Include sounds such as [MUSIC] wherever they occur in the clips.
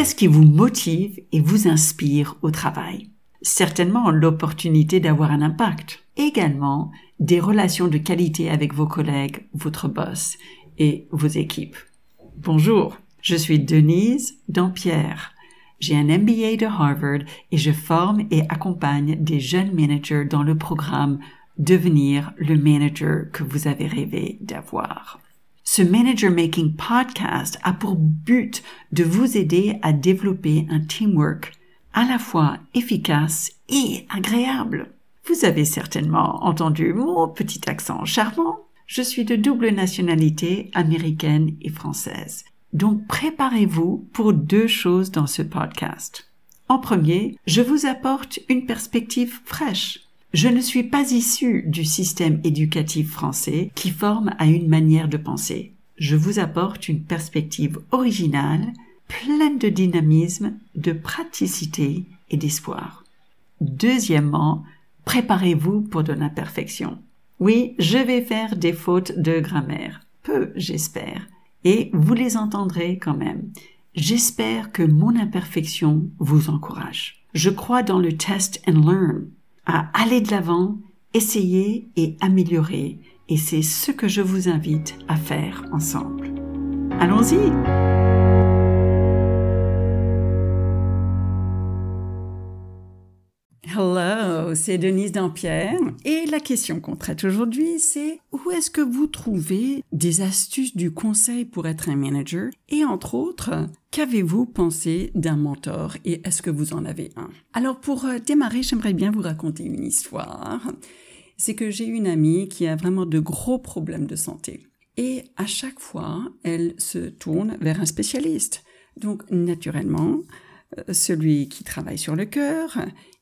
Qu'est-ce qui vous motive et vous inspire au travail? Certainement l'opportunité d'avoir un impact. Également des relations de qualité avec vos collègues, votre boss et vos équipes. Bonjour, je suis Denise Dampierre. J'ai un MBA de Harvard et je forme et accompagne des jeunes managers dans le programme Devenir le manager que vous avez rêvé d'avoir. Ce Manager Making Podcast a pour but de vous aider à développer un teamwork à la fois efficace et agréable. Vous avez certainement entendu mon petit accent charmant. Je suis de double nationalité américaine et française. Donc préparez-vous pour deux choses dans ce podcast. En premier, je vous apporte une perspective fraîche. Je ne suis pas issu du système éducatif français qui forme à une manière de penser. Je vous apporte une perspective originale, pleine de dynamisme, de praticité et d'espoir. Deuxièmement, préparez-vous pour de l'imperfection. Oui, je vais faire des fautes de grammaire. Peu, j'espère et vous les entendrez quand même. J'espère que mon imperfection vous encourage. Je crois dans le test and learn, à aller de l'avant, essayer et améliorer, et c'est ce que je vous invite à faire ensemble. Allons-y! C'est Denise Dampierre et la question qu'on traite aujourd'hui c'est où est-ce que vous trouvez des astuces du conseil pour être un manager? Et entre autres, qu'avez-vous pensé d'un mentor et est-ce que vous en avez un? Alors pour euh, démarrer, j'aimerais bien vous raconter une histoire. C'est que j'ai une amie qui a vraiment de gros problèmes de santé et à chaque fois, elle se tourne vers un spécialiste. Donc naturellement, euh, celui qui travaille sur le cœur,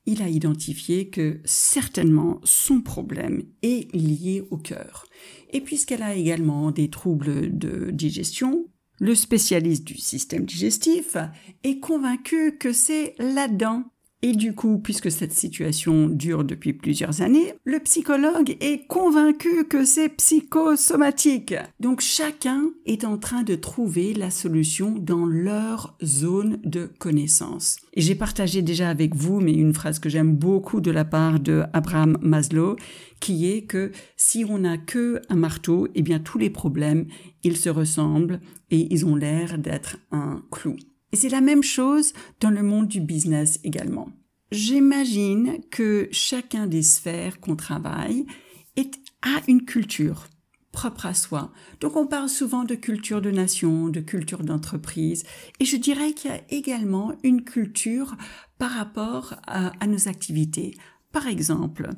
il a identifié que certainement son problème est lié au cœur. Et puisqu'elle a également des troubles de digestion, le spécialiste du système digestif est convaincu que c'est là-dedans et du coup, puisque cette situation dure depuis plusieurs années, le psychologue est convaincu que c'est psychosomatique. Donc chacun est en train de trouver la solution dans leur zone de connaissance. Et j'ai partagé déjà avec vous, mais une phrase que j'aime beaucoup de la part de Abraham Maslow, qui est que si on n'a que un marteau, eh bien tous les problèmes, ils se ressemblent et ils ont l'air d'être un clou. Et c'est la même chose dans le monde du business également. J'imagine que chacun des sphères qu'on travaille est, a une culture propre à soi. Donc on parle souvent de culture de nation, de culture d'entreprise, et je dirais qu'il y a également une culture par rapport à, à nos activités. Par exemple,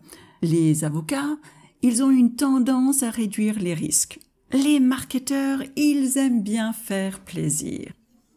les avocats, ils ont une tendance à réduire les risques. Les marketeurs, ils aiment bien faire plaisir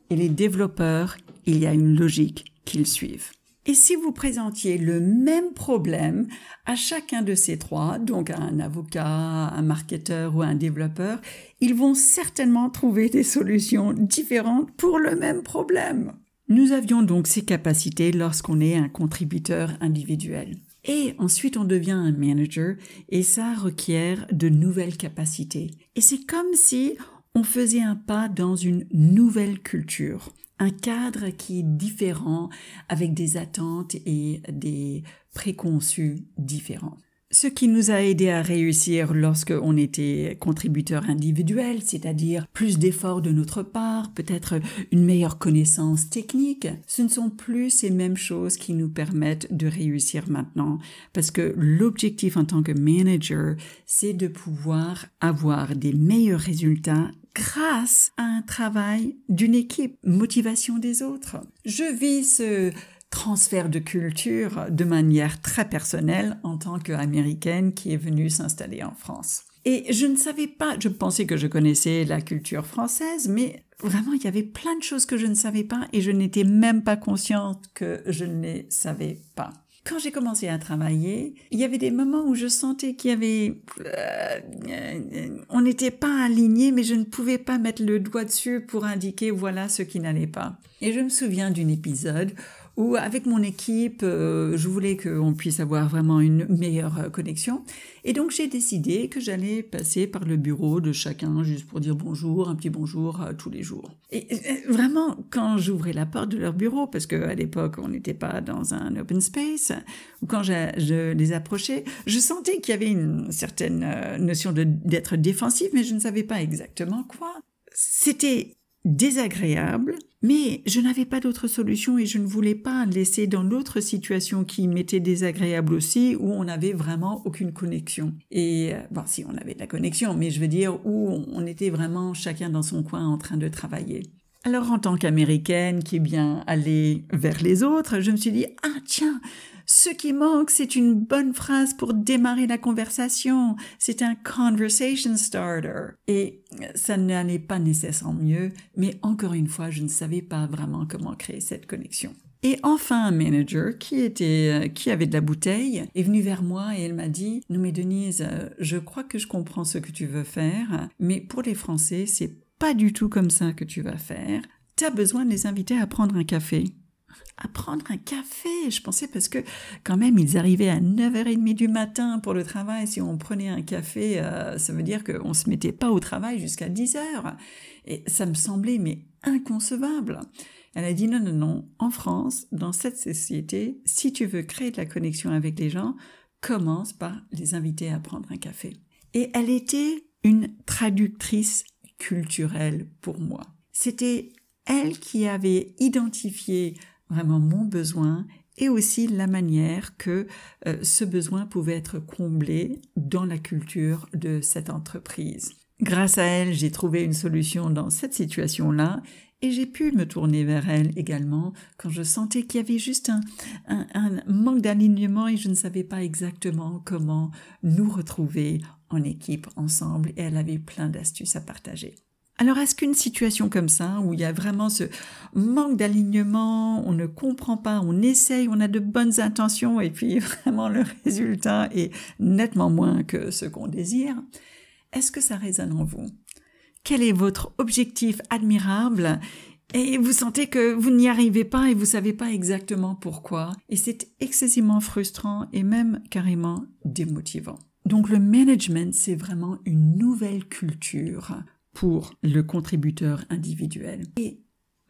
et les développeurs, il y a une logique qu'ils suivent. Et si vous présentiez le même problème à chacun de ces trois, donc à un avocat, un marketeur ou un développeur, ils vont certainement trouver des solutions différentes pour le même problème. Nous avions donc ces capacités lorsqu'on est un contributeur individuel. Et ensuite, on devient un manager et ça requiert de nouvelles capacités. Et c'est comme si on faisait un pas dans une nouvelle culture, un cadre qui est différent avec des attentes et des préconçus différents ce qui nous a aidé à réussir lorsque on était contributeur individuel, c'est-à-dire plus d'efforts de notre part, peut-être une meilleure connaissance technique, ce ne sont plus ces mêmes choses qui nous permettent de réussir maintenant, parce que l'objectif en tant que manager, c'est de pouvoir avoir des meilleurs résultats grâce à un travail d'une équipe, motivation des autres. Je vis ce transfert de culture de manière très personnelle en tant qu'américaine qui est venue s'installer en France. Et je ne savais pas, je pensais que je connaissais la culture française, mais vraiment il y avait plein de choses que je ne savais pas et je n'étais même pas consciente que je ne les savais pas. Quand j'ai commencé à travailler, il y avait des moments où je sentais qu'il y avait... Euh, on n'était pas alignés, mais je ne pouvais pas mettre le doigt dessus pour indiquer voilà ce qui n'allait pas. Et je me souviens d'un épisode ou avec mon équipe, euh, je voulais qu'on puisse avoir vraiment une meilleure euh, connexion. Et donc j'ai décidé que j'allais passer par le bureau de chacun juste pour dire bonjour, un petit bonjour euh, tous les jours. Et vraiment, quand j'ouvrais la porte de leur bureau, parce qu'à l'époque on n'était pas dans un open space, ou quand je, je les approchais, je sentais qu'il y avait une certaine notion d'être défensif, mais je ne savais pas exactement quoi. C'était désagréable, mais je n'avais pas d'autre solution et je ne voulais pas laisser dans l'autre situation qui m'était désagréable aussi, où on n'avait vraiment aucune connexion. Et euh, bon, si on avait de la connexion, mais je veux dire où on était vraiment chacun dans son coin en train de travailler. Alors en tant qu'américaine qui est bien allée vers les autres, je me suis dit, ah tiens, ce qui manque, c'est une bonne phrase pour démarrer la conversation. C'est un conversation starter. Et ça n'allait pas nécessairement mieux, mais encore une fois, je ne savais pas vraiment comment créer cette connexion. Et enfin, un manager qui était, euh, qui avait de la bouteille est venu vers moi et elle m'a dit, non mais Denise, euh, je crois que je comprends ce que tu veux faire, mais pour les Français, c'est pas du tout comme ça que tu vas faire. Tu as besoin de les inviter à prendre un café à prendre un café. Je pensais parce que quand même ils arrivaient à 9h30 du matin pour le travail. Si on prenait un café, euh, ça veut dire qu'on se mettait pas au travail jusqu'à 10h. Et ça me semblait mais inconcevable. Elle a dit non, non, non, en France, dans cette société, si tu veux créer de la connexion avec les gens, commence par les inviter à prendre un café. Et elle était une traductrice culturelle pour moi. C'était elle qui avait identifié vraiment mon besoin et aussi la manière que euh, ce besoin pouvait être comblé dans la culture de cette entreprise. Grâce à elle, j'ai trouvé une solution dans cette situation-là et j'ai pu me tourner vers elle également quand je sentais qu'il y avait juste un, un manque d'alignement et je ne savais pas exactement comment nous retrouver en équipe ensemble et elle avait plein d'astuces à partager. Alors est-ce qu'une situation comme ça, où il y a vraiment ce manque d'alignement, on ne comprend pas, on essaye, on a de bonnes intentions et puis [LAUGHS] vraiment le résultat est nettement moins que ce qu'on désire, est-ce que ça résonne en vous? Quel est votre objectif admirable? Et vous sentez que vous n'y arrivez pas et vous savez pas exactement pourquoi. Et c'est excessivement frustrant et même carrément démotivant. Donc le management, c'est vraiment une nouvelle culture pour le contributeur individuel. Et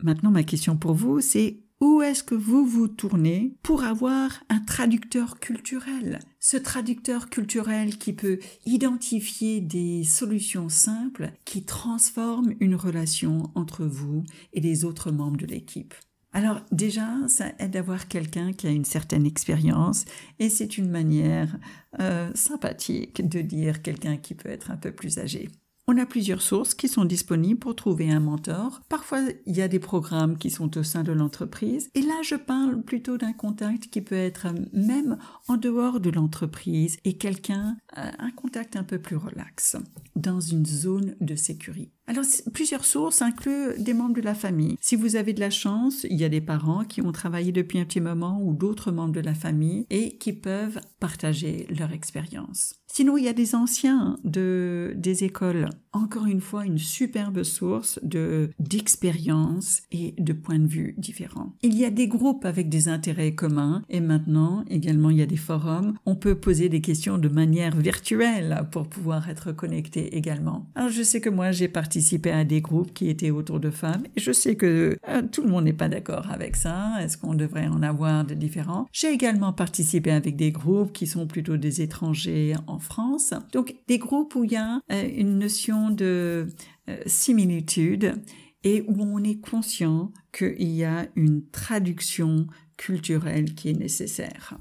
maintenant, ma question pour vous, c'est où est-ce que vous vous tournez pour avoir un traducteur culturel? Ce traducteur culturel qui peut identifier des solutions simples qui transforment une relation entre vous et les autres membres de l'équipe. Alors déjà, ça aide d'avoir quelqu'un qui a une certaine expérience et c'est une manière euh, sympathique de dire quelqu'un qui peut être un peu plus âgé. On a plusieurs sources qui sont disponibles pour trouver un mentor. Parfois, il y a des programmes qui sont au sein de l'entreprise. Et là, je parle plutôt d'un contact qui peut être même en dehors de l'entreprise et quelqu'un, euh, un contact un peu plus relax, dans une zone de sécurité. Alors, plusieurs sources incluent des membres de la famille. Si vous avez de la chance, il y a des parents qui ont travaillé depuis un petit moment ou d'autres membres de la famille et qui peuvent partager leur expérience. Sinon, il y a des anciens de, des écoles. Encore une fois, une superbe source de, d'expérience et de points de vue différents. Il y a des groupes avec des intérêts communs et maintenant, également, il y a des forums. On peut poser des questions de manière virtuelle pour pouvoir être connecté également. Alors, je sais que moi, j'ai participé à des groupes qui étaient autour de femmes je sais que euh, tout le monde n'est pas d'accord avec ça. Est-ce qu'on devrait en avoir de différents? J'ai également participé avec des groupes qui sont plutôt des étrangers en France. Donc des groupes où il y a euh, une notion de euh, similitude et où on est conscient qu'il y a une traduction culturelle qui est nécessaire.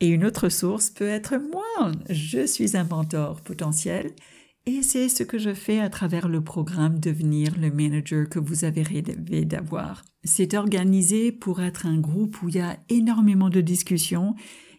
Et une autre source peut être moi. Je suis un mentor potentiel et c'est ce que je fais à travers le programme Devenir le manager que vous avez rêvé d'avoir. C'est organisé pour être un groupe où il y a énormément de discussions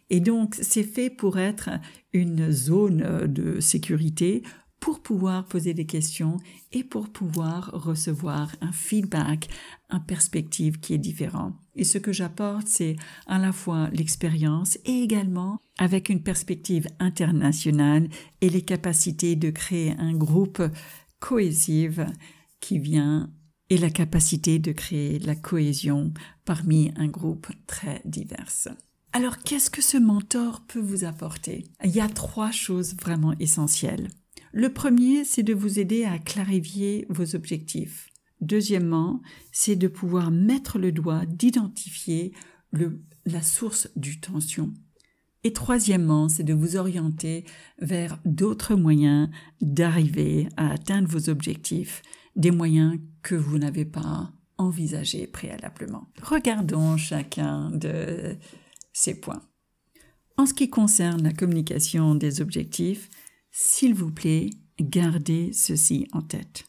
et donc, c'est fait pour être une zone euh, de sécurité pour pouvoir poser des questions et pour pouvoir recevoir un feedback, un perspective qui est différent. Et ce que j'apporte, c'est à la fois l'expérience et également avec une perspective internationale et les capacités de créer un groupe cohésif qui vient et la capacité de créer la cohésion parmi un groupe très divers. Alors qu'est-ce que ce mentor peut vous apporter? Il y a trois choses vraiment essentielles. Le premier, c'est de vous aider à clarifier vos objectifs. Deuxièmement, c'est de pouvoir mettre le doigt, d'identifier la source du tension. Et troisièmement, c'est de vous orienter vers d'autres moyens d'arriver à atteindre vos objectifs, des moyens que vous n'avez pas envisagés préalablement. Regardons chacun de ces points. En ce qui concerne la communication des objectifs, s'il vous plaît, gardez ceci en tête.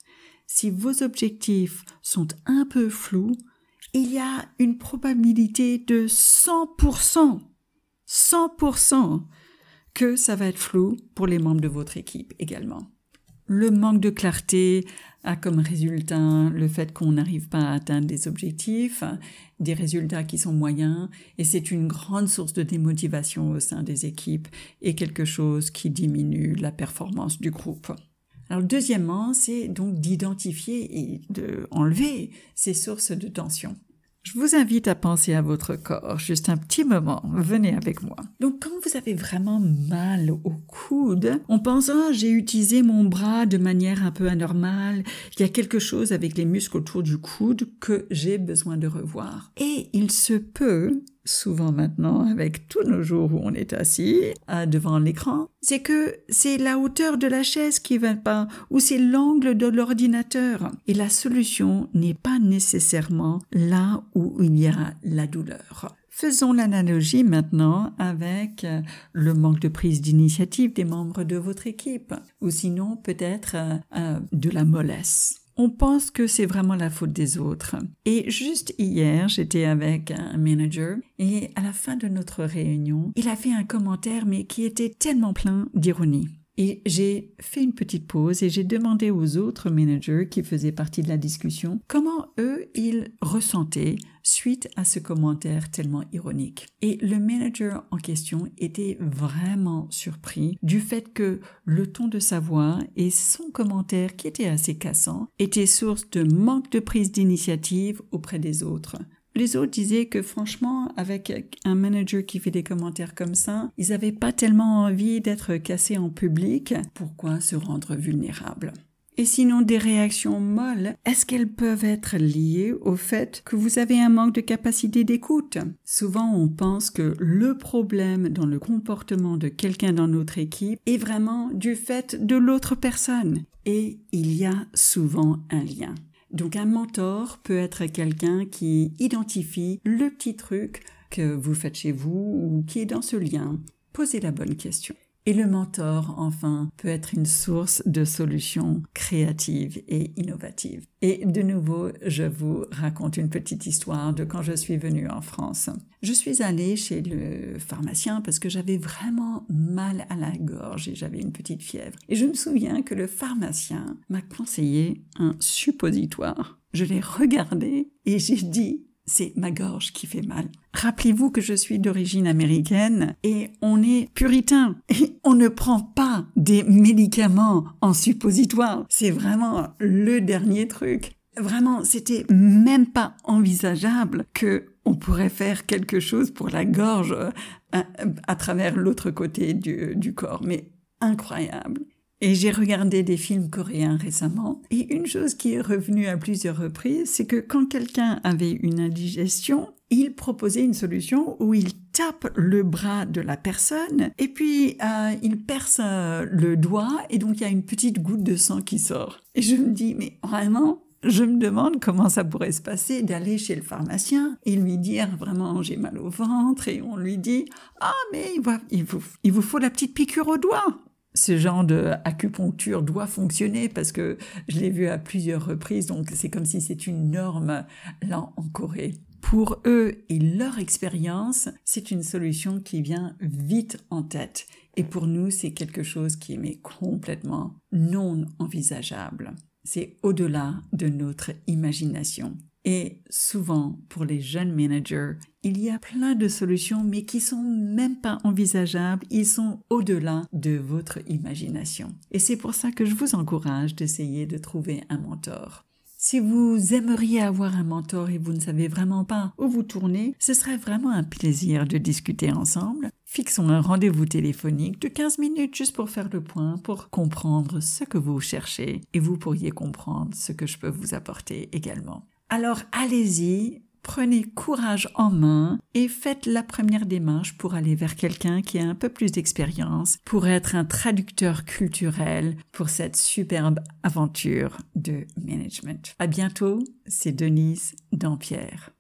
Si vos objectifs sont un peu flous, il y a une probabilité de 100%, 100% que ça va être flou pour les membres de votre équipe également. Le manque de clarté a comme résultat le fait qu'on n'arrive pas à atteindre des objectifs, des résultats qui sont moyens, et c'est une grande source de démotivation au sein des équipes et quelque chose qui diminue la performance du groupe. Alors deuxièmement, c'est donc d'identifier et de enlever ces sources de tension. Je vous invite à penser à votre corps, juste un petit moment, venez avec moi. Donc quand vous avez vraiment mal au coude, on pense oh, j'ai utilisé mon bras de manière un peu anormale, il y a quelque chose avec les muscles autour du coude que j'ai besoin de revoir. Et il se peut souvent maintenant avec tous nos jours où on est assis euh, devant l'écran, c'est que c'est la hauteur de la chaise qui va pas ou c'est l'angle de l'ordinateur. Et la solution n'est pas nécessairement là où il y a la douleur. Faisons l'analogie maintenant avec euh, le manque de prise d'initiative des membres de votre équipe, ou sinon peut-être euh, de la mollesse on pense que c'est vraiment la faute des autres. Et juste hier, j'étais avec un manager et à la fin de notre réunion, il a fait un commentaire mais qui était tellement plein d'ironie. Et j'ai fait une petite pause et j'ai demandé aux autres managers qui faisaient partie de la discussion comment eux, ils ressentaient suite à ce commentaire tellement ironique. Et le manager en question était vraiment surpris du fait que le ton de sa voix et son commentaire qui était assez cassant étaient source de manque de prise d'initiative auprès des autres. Les autres disaient que franchement, avec un manager qui fait des commentaires comme ça, ils n'avaient pas tellement envie d'être cassés en public. Pourquoi se rendre vulnérable? Et sinon des réactions molles, est-ce qu'elles peuvent être liées au fait que vous avez un manque de capacité d'écoute? Souvent on pense que le problème dans le comportement de quelqu'un dans notre équipe est vraiment du fait de l'autre personne. Et il y a souvent un lien. Donc un mentor peut être quelqu'un qui identifie le petit truc que vous faites chez vous ou qui est dans ce lien. Posez la bonne question. Et le mentor, enfin, peut être une source de solutions créatives et innovatives. Et de nouveau, je vous raconte une petite histoire de quand je suis venue en France. Je suis allée chez le pharmacien parce que j'avais vraiment mal à la gorge et j'avais une petite fièvre. Et je me souviens que le pharmacien m'a conseillé un suppositoire. Je l'ai regardé et j'ai dit c'est ma gorge qui fait mal. Rappelez-vous que je suis d'origine américaine et on est puritain et on ne prend pas des médicaments en suppositoire. C'est vraiment le dernier truc. Vraiment, c'était même pas envisageable que on pourrait faire quelque chose pour la gorge euh, à, travers l'autre côté du, du corps. Mais incroyable. Et j'ai regardé des films coréens récemment, et une chose qui est revenue à plusieurs reprises, c'est que quand quelqu'un avait une indigestion, il proposait une solution où il tape le bras de la personne, et puis euh, il perce le doigt, et donc il y a une petite goutte de sang qui sort. Et je me dis, mais vraiment, je me demande comment ça pourrait se passer d'aller chez le pharmacien et lui dire vraiment j'ai mal au ventre et on lui dit ah mais il, vous, il vous faut la petite piqûre au doigt ce genre d'acupuncture doit fonctionner parce que je l'ai vu à plusieurs reprises, donc c'est comme si c'est une norme là en Corée. Pour eux et leur expérience, c'est une solution qui vient vite en tête. Et pour nous, c'est quelque chose qui est complètement non envisageable. C'est au-delà de notre imagination. Et souvent, pour les jeunes managers, il y a plein de solutions, mais qui sont même pas envisageables. Ils sont au-delà de votre imagination. Et c'est pour ça que je vous encourage d'essayer de trouver un mentor. Si vous aimeriez avoir un mentor et vous ne savez vraiment pas où vous tourner, ce serait vraiment un plaisir de discuter ensemble. Fixons un rendez-vous téléphonique de 15 minutes juste pour faire le point, pour comprendre ce que vous cherchez et vous pourriez comprendre ce que je peux vous apporter également. Alors allez-y, prenez courage en main et faites la première démarche pour aller vers quelqu'un qui a un peu plus d'expérience, pour être un traducteur culturel pour cette superbe aventure de management. À bientôt, c'est Denise Dampierre.